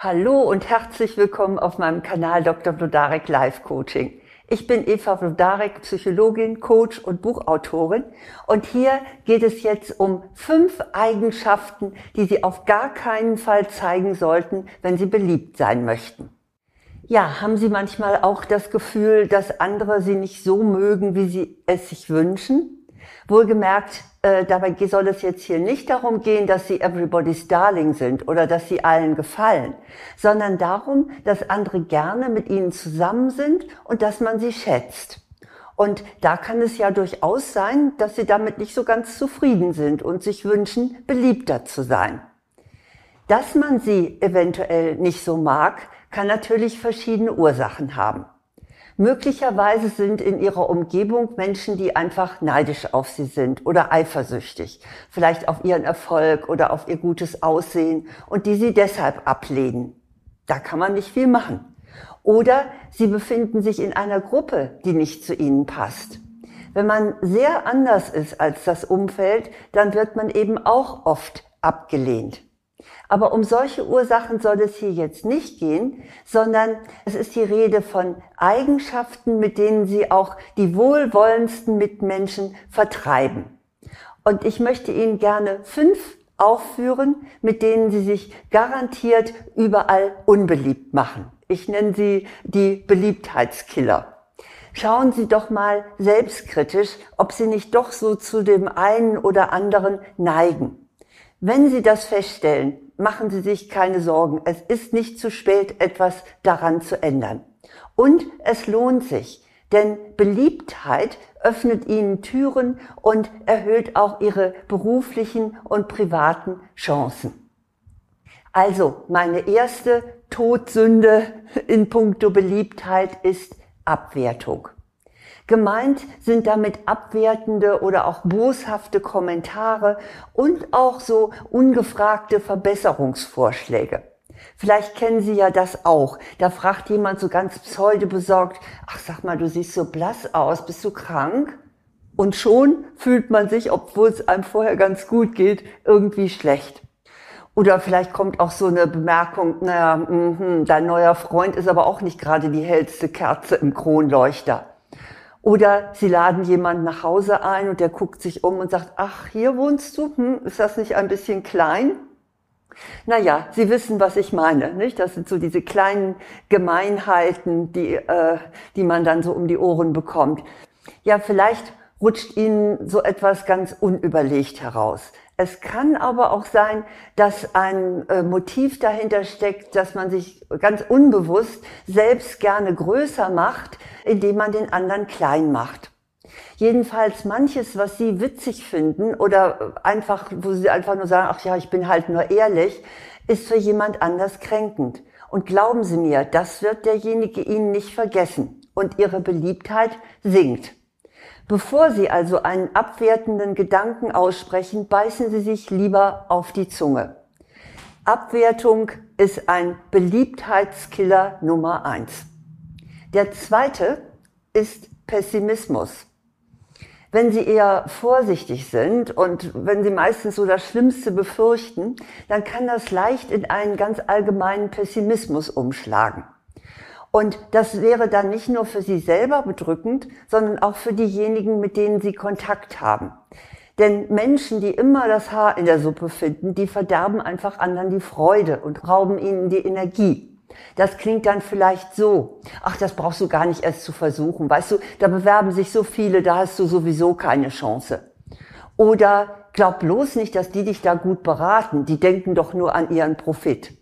Hallo und herzlich willkommen auf meinem Kanal Dr. Blodarek Life Coaching. Ich bin Eva Blodarek, Psychologin, Coach und Buchautorin und hier geht es jetzt um fünf Eigenschaften, die Sie auf gar keinen Fall zeigen sollten, wenn Sie beliebt sein möchten. Ja, haben Sie manchmal auch das Gefühl, dass andere Sie nicht so mögen, wie Sie es sich wünschen? Wohlgemerkt, äh, dabei soll es jetzt hier nicht darum gehen, dass sie everybody's darling sind oder dass sie allen gefallen, sondern darum, dass andere gerne mit ihnen zusammen sind und dass man sie schätzt. Und da kann es ja durchaus sein, dass sie damit nicht so ganz zufrieden sind und sich wünschen, beliebter zu sein. Dass man sie eventuell nicht so mag, kann natürlich verschiedene Ursachen haben. Möglicherweise sind in ihrer Umgebung Menschen, die einfach neidisch auf sie sind oder eifersüchtig, vielleicht auf ihren Erfolg oder auf ihr gutes Aussehen und die sie deshalb ablehnen. Da kann man nicht viel machen. Oder sie befinden sich in einer Gruppe, die nicht zu ihnen passt. Wenn man sehr anders ist als das Umfeld, dann wird man eben auch oft abgelehnt. Aber um solche Ursachen soll es hier jetzt nicht gehen, sondern es ist die Rede von Eigenschaften, mit denen Sie auch die wohlwollendsten Mitmenschen vertreiben. Und ich möchte Ihnen gerne fünf aufführen, mit denen Sie sich garantiert überall unbeliebt machen. Ich nenne sie die Beliebtheitskiller. Schauen Sie doch mal selbstkritisch, ob Sie nicht doch so zu dem einen oder anderen neigen. Wenn Sie das feststellen, machen Sie sich keine Sorgen. Es ist nicht zu spät, etwas daran zu ändern. Und es lohnt sich, denn Beliebtheit öffnet Ihnen Türen und erhöht auch Ihre beruflichen und privaten Chancen. Also, meine erste Todsünde in puncto Beliebtheit ist Abwertung. Gemeint sind damit abwertende oder auch boshafte Kommentare und auch so ungefragte Verbesserungsvorschläge. Vielleicht kennen Sie ja das auch. Da fragt jemand so ganz pseudo besorgt, ach sag mal, du siehst so blass aus, bist du krank? Und schon fühlt man sich, obwohl es einem vorher ganz gut geht, irgendwie schlecht. Oder vielleicht kommt auch so eine Bemerkung, naja, mh, dein neuer Freund ist aber auch nicht gerade die hellste Kerze im Kronleuchter. Oder sie laden jemanden nach Hause ein und der guckt sich um und sagt, ach, hier wohnst du? Hm, ist das nicht ein bisschen klein? Naja, Sie wissen, was ich meine. Nicht? Das sind so diese kleinen Gemeinheiten, die, äh, die man dann so um die Ohren bekommt. Ja, vielleicht rutscht Ihnen so etwas ganz unüberlegt heraus. Es kann aber auch sein, dass ein äh, Motiv dahinter steckt, dass man sich ganz unbewusst selbst gerne größer macht, indem man den anderen klein macht. Jedenfalls manches, was Sie witzig finden oder einfach, wo Sie einfach nur sagen, ach ja, ich bin halt nur ehrlich, ist für jemand anders kränkend. Und glauben Sie mir, das wird derjenige Ihnen nicht vergessen und Ihre Beliebtheit sinkt. Bevor Sie also einen abwertenden Gedanken aussprechen, beißen Sie sich lieber auf die Zunge. Abwertung ist ein Beliebtheitskiller Nummer eins. Der zweite ist Pessimismus. Wenn Sie eher vorsichtig sind und wenn Sie meistens so das Schlimmste befürchten, dann kann das leicht in einen ganz allgemeinen Pessimismus umschlagen. Und das wäre dann nicht nur für Sie selber bedrückend, sondern auch für diejenigen, mit denen Sie Kontakt haben. Denn Menschen, die immer das Haar in der Suppe finden, die verderben einfach anderen die Freude und rauben ihnen die Energie. Das klingt dann vielleicht so. Ach, das brauchst du gar nicht erst zu versuchen. Weißt du, da bewerben sich so viele, da hast du sowieso keine Chance. Oder glaub bloß nicht, dass die dich da gut beraten. Die denken doch nur an ihren Profit.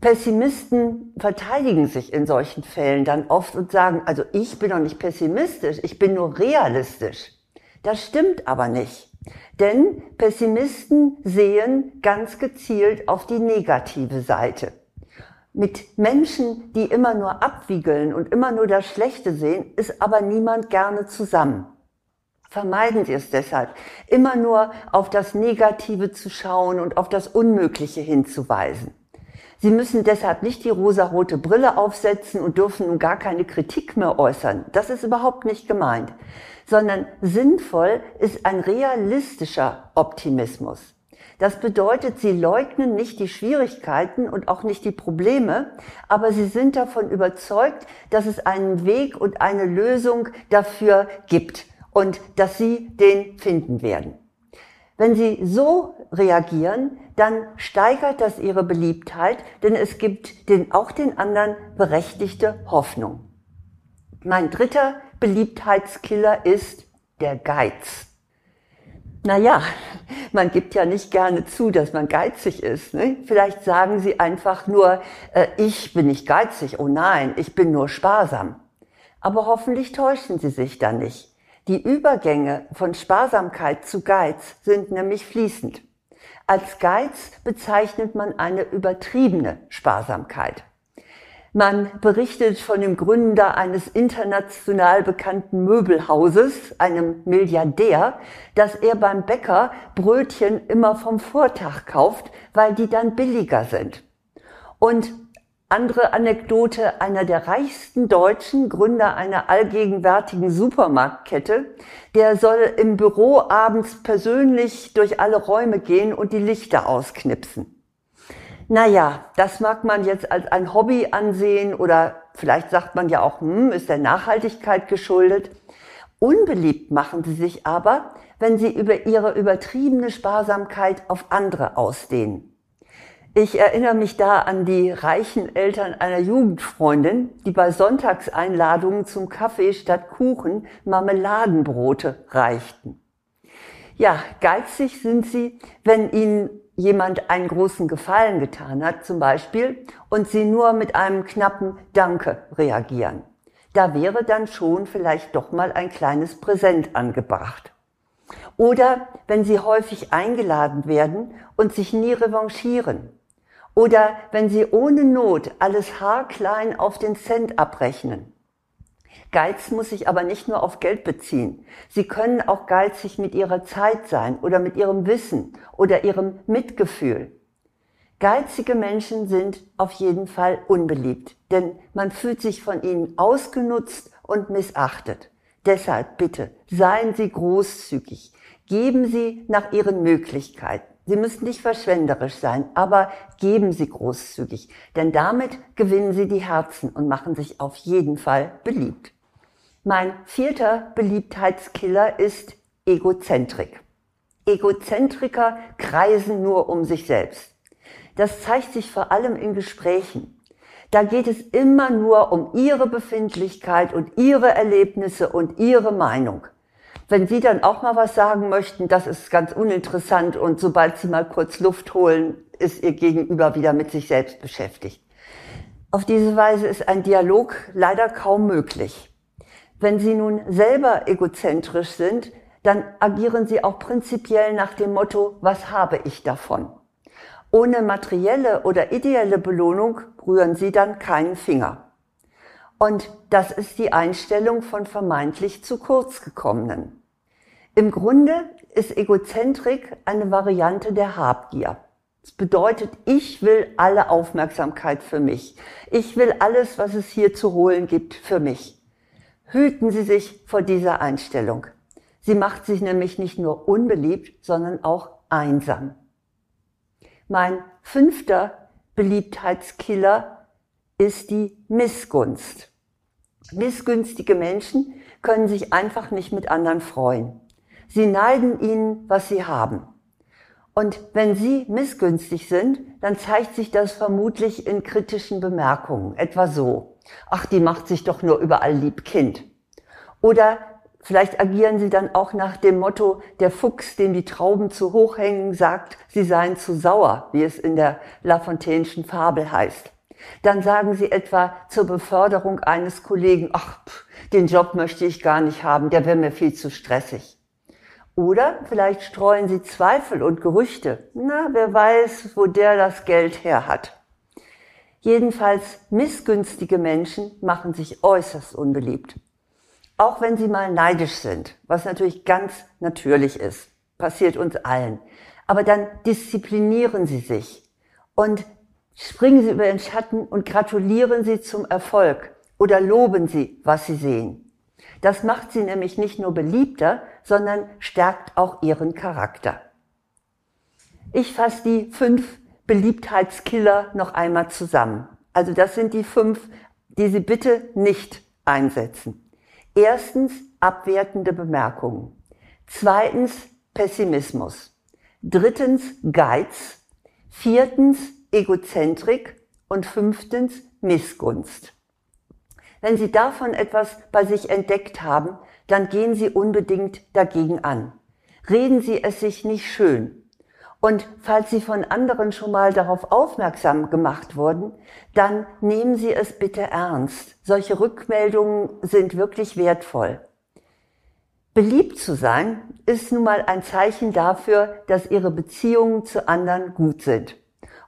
Pessimisten verteidigen sich in solchen Fällen dann oft und sagen, also ich bin doch nicht pessimistisch, ich bin nur realistisch. Das stimmt aber nicht. Denn Pessimisten sehen ganz gezielt auf die negative Seite. Mit Menschen, die immer nur abwiegeln und immer nur das Schlechte sehen, ist aber niemand gerne zusammen. Vermeiden Sie es deshalb, immer nur auf das Negative zu schauen und auf das Unmögliche hinzuweisen. Sie müssen deshalb nicht die rosarote Brille aufsetzen und dürfen nun gar keine Kritik mehr äußern. Das ist überhaupt nicht gemeint. Sondern sinnvoll ist ein realistischer Optimismus. Das bedeutet, sie leugnen nicht die Schwierigkeiten und auch nicht die Probleme, aber sie sind davon überzeugt, dass es einen Weg und eine Lösung dafür gibt und dass sie den finden werden. Wenn Sie so reagieren, dann steigert das Ihre Beliebtheit, denn es gibt den, auch den anderen berechtigte Hoffnung. Mein dritter Beliebtheitskiller ist der Geiz. Naja, man gibt ja nicht gerne zu, dass man geizig ist. Ne? Vielleicht sagen Sie einfach nur, äh, ich bin nicht geizig, oh nein, ich bin nur sparsam. Aber hoffentlich täuschen Sie sich da nicht. Die Übergänge von Sparsamkeit zu Geiz sind nämlich fließend. Als Geiz bezeichnet man eine übertriebene Sparsamkeit. Man berichtet von dem Gründer eines international bekannten Möbelhauses, einem Milliardär, dass er beim Bäcker Brötchen immer vom Vortag kauft, weil die dann billiger sind. Und andere Anekdote, einer der reichsten Deutschen, Gründer einer allgegenwärtigen Supermarktkette, der soll im Büro abends persönlich durch alle Räume gehen und die Lichter ausknipsen. Naja, das mag man jetzt als ein Hobby ansehen oder vielleicht sagt man ja auch, hm, ist der Nachhaltigkeit geschuldet. Unbeliebt machen sie sich aber, wenn sie über ihre übertriebene Sparsamkeit auf andere ausdehnen. Ich erinnere mich da an die reichen Eltern einer Jugendfreundin, die bei Sonntagseinladungen zum Kaffee statt Kuchen Marmeladenbrote reichten. Ja, geizig sind sie, wenn ihnen jemand einen großen Gefallen getan hat, zum Beispiel, und sie nur mit einem knappen Danke reagieren. Da wäre dann schon vielleicht doch mal ein kleines Präsent angebracht. Oder wenn sie häufig eingeladen werden und sich nie revanchieren. Oder wenn Sie ohne Not alles haarklein auf den Cent abrechnen. Geiz muss sich aber nicht nur auf Geld beziehen. Sie können auch geizig mit Ihrer Zeit sein oder mit Ihrem Wissen oder Ihrem Mitgefühl. Geizige Menschen sind auf jeden Fall unbeliebt, denn man fühlt sich von ihnen ausgenutzt und missachtet. Deshalb bitte, seien Sie großzügig, geben Sie nach Ihren Möglichkeiten. Sie müssen nicht verschwenderisch sein, aber geben Sie großzügig, denn damit gewinnen Sie die Herzen und machen sich auf jeden Fall beliebt. Mein vierter Beliebtheitskiller ist Egozentrik. Egozentriker kreisen nur um sich selbst. Das zeigt sich vor allem in Gesprächen. Da geht es immer nur um ihre Befindlichkeit und ihre Erlebnisse und ihre Meinung. Wenn Sie dann auch mal was sagen möchten, das ist ganz uninteressant und sobald Sie mal kurz Luft holen, ist Ihr Gegenüber wieder mit sich selbst beschäftigt. Auf diese Weise ist ein Dialog leider kaum möglich. Wenn Sie nun selber egozentrisch sind, dann agieren Sie auch prinzipiell nach dem Motto, was habe ich davon? Ohne materielle oder ideelle Belohnung rühren Sie dann keinen Finger. Und das ist die Einstellung von vermeintlich zu kurz gekommenen. Im Grunde ist Egozentrik eine Variante der Habgier. Das bedeutet, ich will alle Aufmerksamkeit für mich. Ich will alles, was es hier zu holen gibt, für mich. Hüten Sie sich vor dieser Einstellung. Sie macht sich nämlich nicht nur unbeliebt, sondern auch einsam. Mein fünfter Beliebtheitskiller ist die Missgunst. Missgünstige Menschen können sich einfach nicht mit anderen freuen. Sie neiden ihnen, was sie haben. Und wenn Sie missgünstig sind, dann zeigt sich das vermutlich in kritischen Bemerkungen, etwa so. Ach, die macht sich doch nur überall lieb Kind. Oder vielleicht agieren Sie dann auch nach dem Motto, der Fuchs, dem die Trauben zu hoch hängen, sagt, sie seien zu sauer, wie es in der Lafontaine'schen Fabel heißt. Dann sagen Sie etwa zur Beförderung eines Kollegen, ach, den Job möchte ich gar nicht haben, der wäre mir viel zu stressig. Oder vielleicht streuen sie Zweifel und Gerüchte. Na, wer weiß, wo der das Geld her hat. Jedenfalls missgünstige Menschen machen sich äußerst unbeliebt. Auch wenn sie mal neidisch sind, was natürlich ganz natürlich ist, passiert uns allen. Aber dann disziplinieren sie sich und springen sie über den Schatten und gratulieren sie zum Erfolg oder loben sie, was sie sehen. Das macht sie nämlich nicht nur beliebter, sondern stärkt auch ihren Charakter. Ich fasse die fünf Beliebtheitskiller noch einmal zusammen. Also das sind die fünf, die Sie bitte nicht einsetzen. Erstens abwertende Bemerkungen. Zweitens Pessimismus. Drittens Geiz. Viertens Egozentrik. Und fünftens Missgunst. Wenn Sie davon etwas bei sich entdeckt haben, dann gehen Sie unbedingt dagegen an. Reden Sie es sich nicht schön. Und falls Sie von anderen schon mal darauf aufmerksam gemacht wurden, dann nehmen Sie es bitte ernst. Solche Rückmeldungen sind wirklich wertvoll. Beliebt zu sein ist nun mal ein Zeichen dafür, dass Ihre Beziehungen zu anderen gut sind.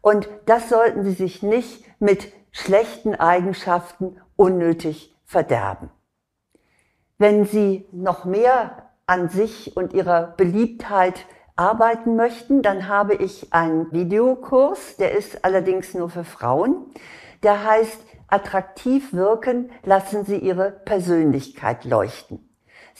Und das sollten Sie sich nicht mit schlechten Eigenschaften unnötig verderben. Wenn Sie noch mehr an sich und Ihrer Beliebtheit arbeiten möchten, dann habe ich einen Videokurs, der ist allerdings nur für Frauen. Der heißt Attraktiv wirken, lassen Sie Ihre Persönlichkeit leuchten.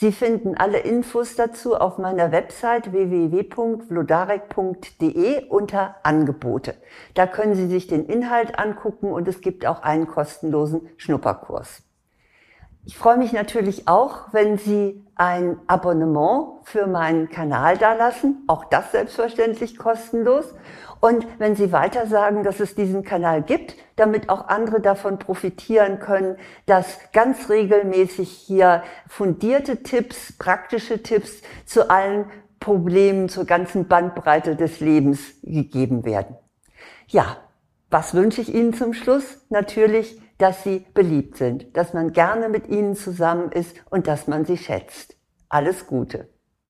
Sie finden alle Infos dazu auf meiner Website www.vlodarek.de unter Angebote. Da können Sie sich den Inhalt angucken und es gibt auch einen kostenlosen Schnupperkurs. Ich freue mich natürlich auch, wenn Sie ein Abonnement für meinen Kanal dalassen. Auch das selbstverständlich kostenlos. Und wenn Sie weiter sagen, dass es diesen Kanal gibt, damit auch andere davon profitieren können, dass ganz regelmäßig hier fundierte Tipps, praktische Tipps zu allen Problemen, zur ganzen Bandbreite des Lebens gegeben werden. Ja, was wünsche ich Ihnen zum Schluss? Natürlich dass sie beliebt sind, dass man gerne mit ihnen zusammen ist und dass man sie schätzt. Alles Gute.